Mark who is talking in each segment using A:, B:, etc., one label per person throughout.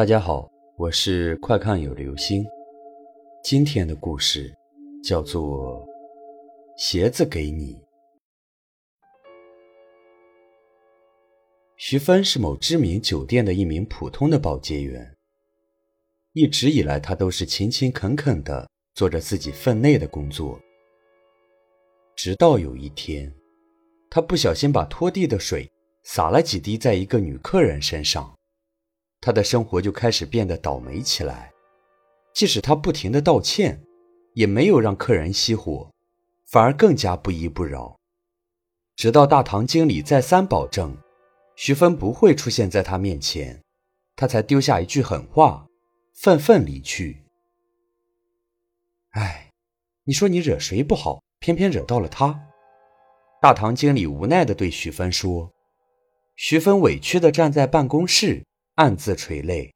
A: 大家好，我是快看有流星。今天的故事叫做《鞋子给你》。徐芬是某知名酒店的一名普通的保洁员，一直以来，她都是勤勤恳恳的做着自己分内的工作。直到有一天，她不小心把拖地的水洒了几滴在一个女客人身上。他的生活就开始变得倒霉起来，即使他不停的道歉，也没有让客人熄火，反而更加不依不饶。直到大堂经理再三保证，徐芬不会出现在他面前，他才丢下一句狠话，愤愤离去。哎，你说你惹谁不好，偏偏惹到了他。大堂经理无奈的对徐芬说。徐芬委屈的站在办公室。暗自垂泪，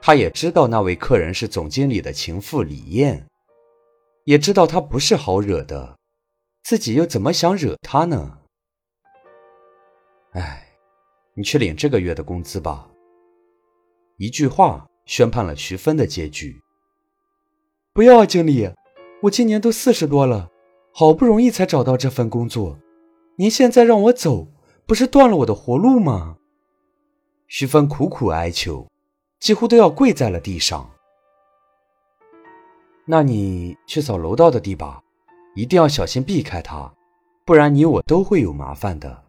A: 他也知道那位客人是总经理的情妇李艳，也知道她不是好惹的，自己又怎么想惹她呢？哎，你去领这个月的工资吧。一句话宣判了徐芬的结局。
B: 不要啊，经理，我今年都四十多了，好不容易才找到这份工作，您现在让我走，不是断了我的活路吗？
A: 徐芬苦苦哀求，几乎都要跪在了地上。那你去扫楼道的地吧，一定要小心避开他，不然你我都会有麻烦的。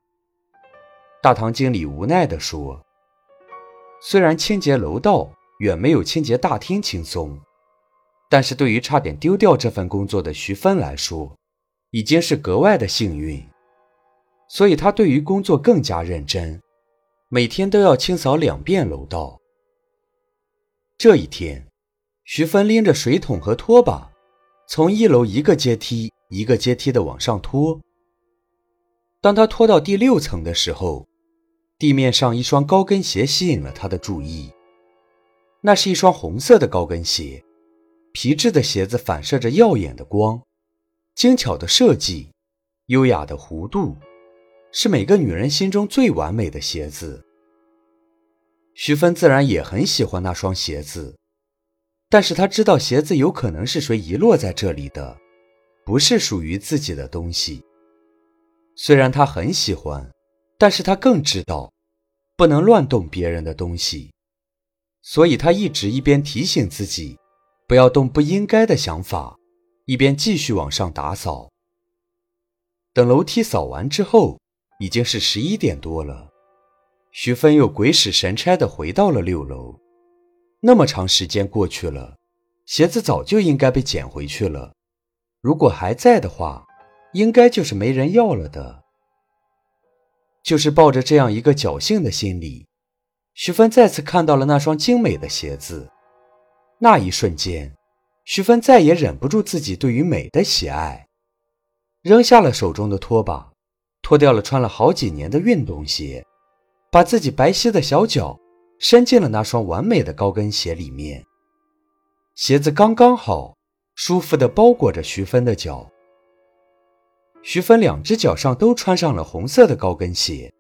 A: 大堂经理无奈地说：“虽然清洁楼道远没有清洁大厅轻松，但是对于差点丢掉这份工作的徐芬来说，已经是格外的幸运，所以他对于工作更加认真。”每天都要清扫两遍楼道。这一天，徐芬拎着水桶和拖把，从一楼一个阶梯一个阶梯的往上拖。当他拖到第六层的时候，地面上一双高跟鞋吸引了他的注意。那是一双红色的高跟鞋，皮质的鞋子反射着耀眼的光，精巧的设计，优雅的弧度。是每个女人心中最完美的鞋子。徐芬自然也很喜欢那双鞋子，但是她知道鞋子有可能是谁遗落在这里的，不是属于自己的东西。虽然她很喜欢，但是她更知道，不能乱动别人的东西，所以她一直一边提醒自己，不要动不应该的想法，一边继续往上打扫。等楼梯扫完之后。已经是十一点多了，徐芬又鬼使神差的回到了六楼。那么长时间过去了，鞋子早就应该被捡回去了。如果还在的话，应该就是没人要了的。就是抱着这样一个侥幸的心理，徐芬再次看到了那双精美的鞋子。那一瞬间，徐芬再也忍不住自己对于美的喜爱，扔下了手中的拖把。脱掉了穿了好几年的运动鞋，把自己白皙的小脚伸进了那双完美的高跟鞋里面。鞋子刚刚好，舒服地包裹着徐芬的脚。徐芬两只脚上都穿上了红色的高跟鞋，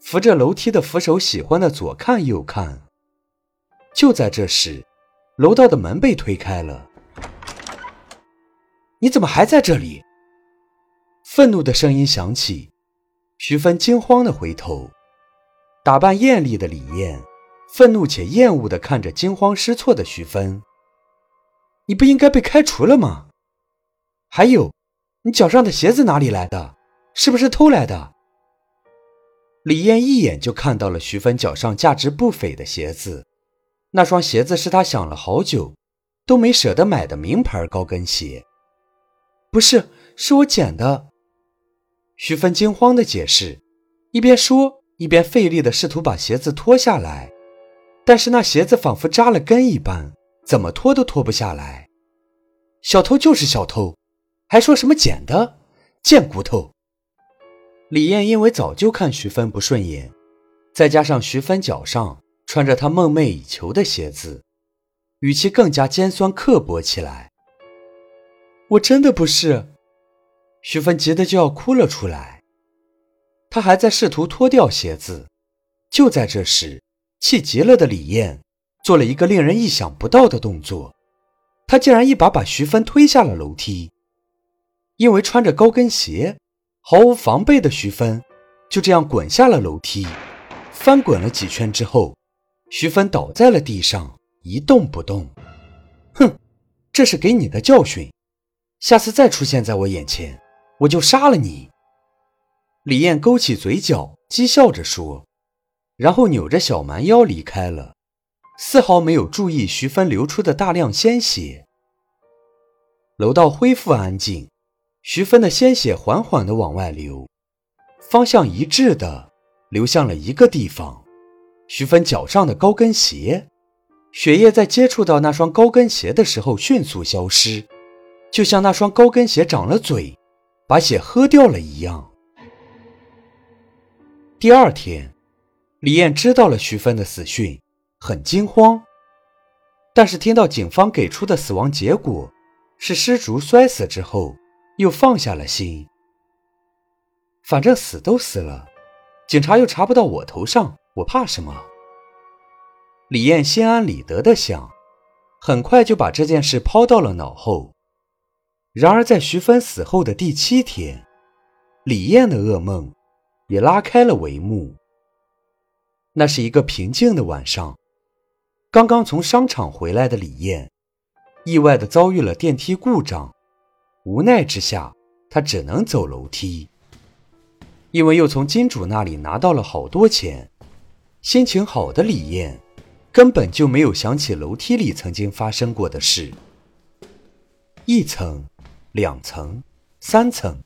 A: 扶着楼梯的扶手，喜欢的左看右看。就在这时，楼道的门被推开了。“你怎么还在这里？”愤怒的声音响起，徐芬惊慌的回头，打扮艳丽的李艳愤怒且厌恶的看着惊慌失措的徐芬：“你不应该被开除了吗？还有，你脚上的鞋子哪里来的？是不是偷来的？”李艳一眼就看到了徐芬脚上价值不菲的鞋子，那双鞋子是她想了好久都没舍得买的名牌高跟鞋。不是，是我捡的。徐芬惊慌的解释，一边说一边费力的试图把鞋子脱下来，但是那鞋子仿佛扎了根一般，怎么脱都脱不下来。小偷就是小偷，还说什么捡的，贱骨头！李艳因为早就看徐芬不顺眼，再加上徐芬脚上穿着她梦寐以求的鞋子，语气更加尖酸刻薄起来。我真的不是。徐芬急得就要哭了出来，他还在试图脱掉鞋子。就在这时，气急了的李艳
B: 做了一个令人意想不到的动作，他竟然一把把徐芬推下了楼梯。因为穿着高跟鞋，毫无防备的徐芬就这样滚下了楼梯，翻滚了几圈之后，徐芬倒在了地上，一动不动。哼，这是给你的教训，下次再出现在我眼前，我就杀了你。李艳勾起嘴角，讥笑着说，然后扭着小蛮腰离开了，丝毫没有注意徐芬流出的大量鲜血。楼道恢复安静。徐芬的鲜血缓缓地往外流，方向一致的流向了一个地方。徐芬脚上的高跟鞋，血液在接触到那双高跟鞋的时候迅速消失，就像那双高跟鞋长了嘴，把血喝掉了一样。第二天，李艳知道了徐芬的死讯，很惊慌，但是听到警方给出的死亡结果是失足摔死之后。又放下了心，反正死都死了，警察又查不到我头上，我怕什么？李艳心安理得的想，很快就把这件事抛到了脑后。然而，在徐芬死后的第七天，李艳的噩梦也拉开了帷幕。那是一个平静的晚上，刚刚从商场回来的李艳，意外的遭遇了电梯故障。无奈之下，她只能走楼梯。因为又从金主那里拿到了好多钱，心情好的李艳根本就没有想起楼梯里曾经发生过的事。一层，两层，三层。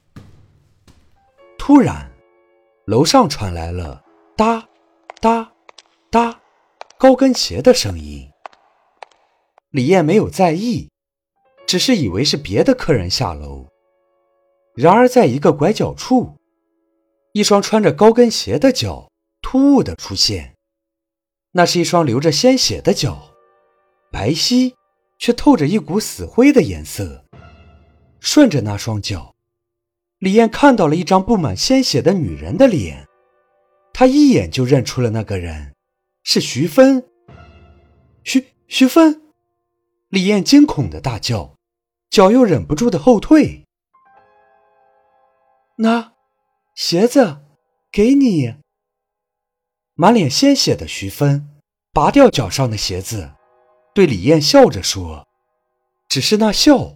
B: 突然，楼上传来了哒哒哒高跟鞋的声音。李艳没有在意。只是以为是别的客人下楼，然而在一个拐角处，一双穿着高跟鞋的脚突兀的出现。那是一双流着鲜血的脚，白皙却透着一股死灰的颜色。顺着那双脚，李艳看到了一张布满鲜血的女人的脸，她一眼就认出了那个人，是徐芬。徐徐芬，李艳惊恐的大叫。脚又忍不住的后退。那鞋子给你。满脸鲜血的徐芬拔掉脚上的鞋子，对李艳笑着说：“只是那笑，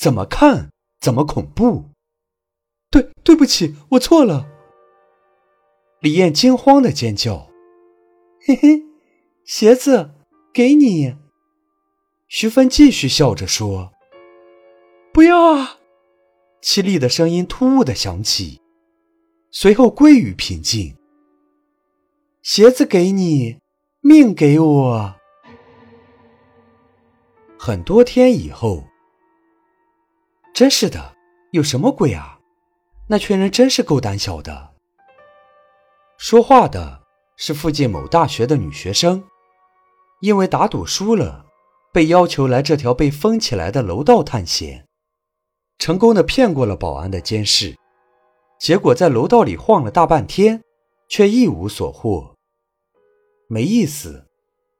B: 怎么看怎么恐怖。”对，对不起，我错了。李艳惊慌的尖叫：“嘿嘿，鞋子给你。”徐芬继续笑着说。不要啊！凄厉的声音突兀的响起，随后归于平静。鞋子给你，命给我。很多天以后，真是的，有什么鬼啊？那群人真是够胆小的。说话的是附近某大学的女学生，因为打赌输了，被要求来这条被封起来的楼道探险。成功的骗过了保安的监视，结果在楼道里晃了大半天，却一无所获。没意思，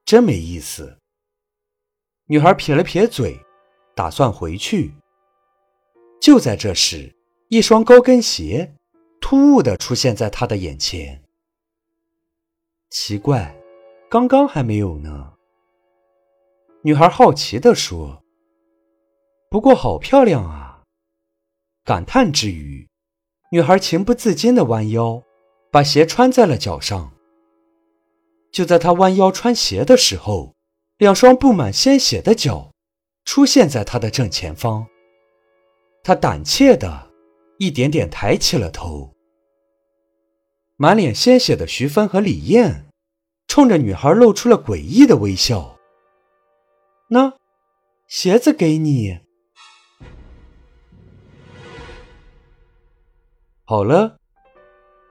B: 真没意思。女孩撇了撇嘴，打算回去。就在这时，一双高跟鞋突兀的出现在她的眼前。奇怪，刚刚还没有呢。女孩好奇的说：“不过好漂亮啊。”感叹之余，女孩情不自禁地弯腰，把鞋穿在了脚上。就在她弯腰穿鞋的时候，两双布满鲜血的脚出现在她的正前方。她胆怯地一点点抬起了头。满脸鲜血的徐芬和李艳冲着女孩露出了诡异的微笑。那，鞋子给你。好了，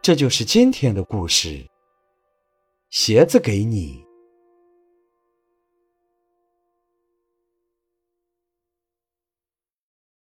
B: 这就是今天的故事。鞋子给你。